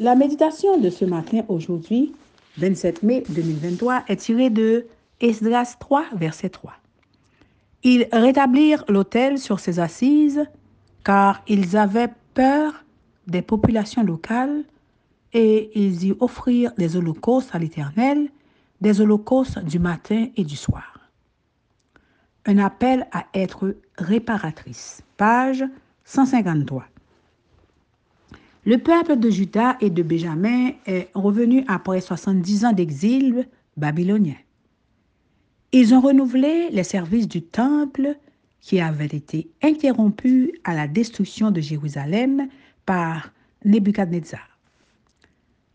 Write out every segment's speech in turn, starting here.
La méditation de ce matin, aujourd'hui, 27 mai 2023, est tirée de Esdras 3, verset 3. Ils rétablirent l'autel sur ses assises, car ils avaient peur des populations locales, et ils y offrirent des holocaustes à l'Éternel, des holocaustes du matin et du soir. Un appel à être réparatrice. Page 153. Le peuple de Juda et de Benjamin est revenu après 70 ans d'exil babylonien. Ils ont renouvelé les services du temple qui avait été interrompu à la destruction de Jérusalem par Nebuchadnezzar.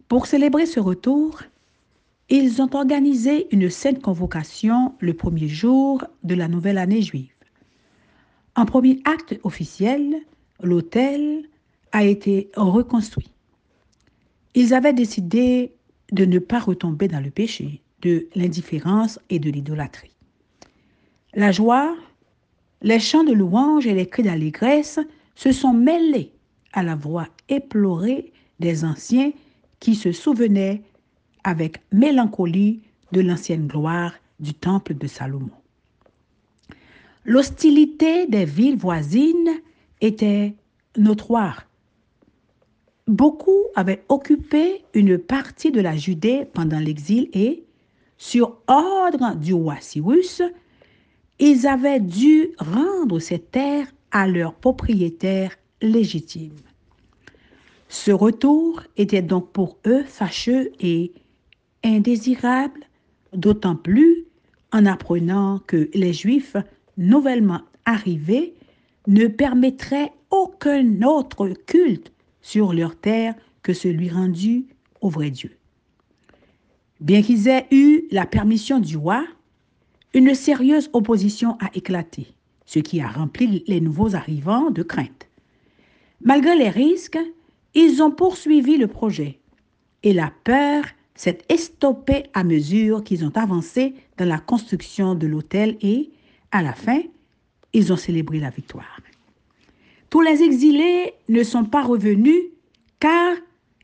Pour célébrer ce retour, ils ont organisé une sainte convocation le premier jour de la nouvelle année juive. En premier acte officiel, l'autel a été reconstruit. Ils avaient décidé de ne pas retomber dans le péché, de l'indifférence et de l'idolâtrie. La joie, les chants de louange et les cris d'allégresse se sont mêlés à la voix éplorée des anciens qui se souvenaient avec mélancolie de l'ancienne gloire du temple de Salomon. L'hostilité des villes voisines était notoire Beaucoup avaient occupé une partie de la Judée pendant l'exil et, sur ordre du roi Cyrus, ils avaient dû rendre ces terres à leurs propriétaires légitimes. Ce retour était donc pour eux fâcheux et indésirable, d'autant plus en apprenant que les Juifs nouvellement arrivés ne permettraient aucun autre culte sur leur terre que celui rendu au vrai Dieu. Bien qu'ils aient eu la permission du roi, une sérieuse opposition a éclaté, ce qui a rempli les nouveaux arrivants de crainte. Malgré les risques, ils ont poursuivi le projet et la peur s'est estompée à mesure qu'ils ont avancé dans la construction de l'hôtel et, à la fin, ils ont célébré la victoire. Tous les exilés ne sont pas revenus car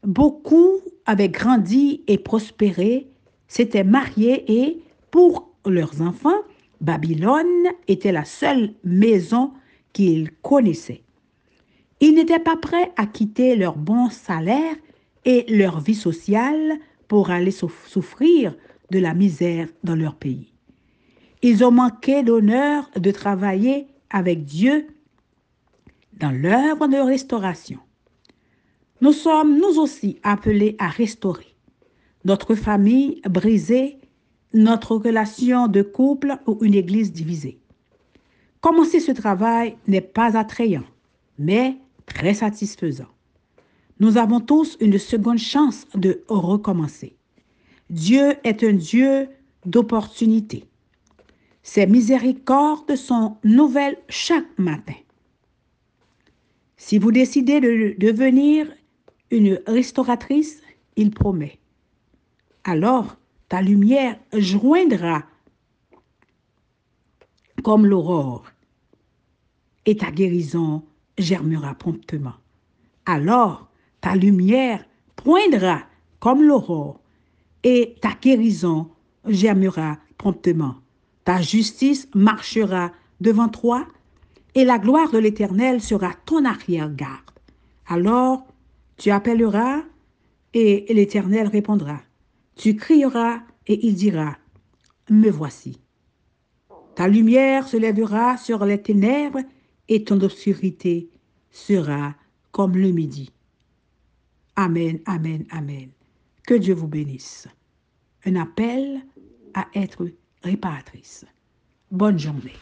beaucoup avaient grandi et prospéré, s'étaient mariés et, pour leurs enfants, Babylone était la seule maison qu'ils connaissaient. Ils n'étaient pas prêts à quitter leur bon salaire et leur vie sociale pour aller souffrir de la misère dans leur pays. Ils ont manqué l'honneur de travailler avec Dieu dans l'œuvre de restauration. Nous sommes nous aussi appelés à restaurer notre famille brisée, notre relation de couple ou une église divisée. Commencer ce travail n'est pas attrayant, mais très satisfaisant. Nous avons tous une seconde chance de recommencer. Dieu est un Dieu d'opportunités. Ses miséricordes sont nouvelles chaque matin. Si vous décidez de devenir une restauratrice, il promet. Alors ta lumière joindra comme l'aurore et ta guérison germera promptement. Alors ta lumière poindra comme l'aurore et ta guérison germera promptement. Ta justice marchera devant toi et la gloire de l'Éternel sera ton arrière-garde. Alors tu appelleras et l'Éternel répondra. Tu crieras et il dira, Me voici. Ta lumière se lèvera sur les ténèbres et ton obscurité sera comme le midi. Amen, amen, amen. Que Dieu vous bénisse. Un appel à être réparatrice. Bonne journée.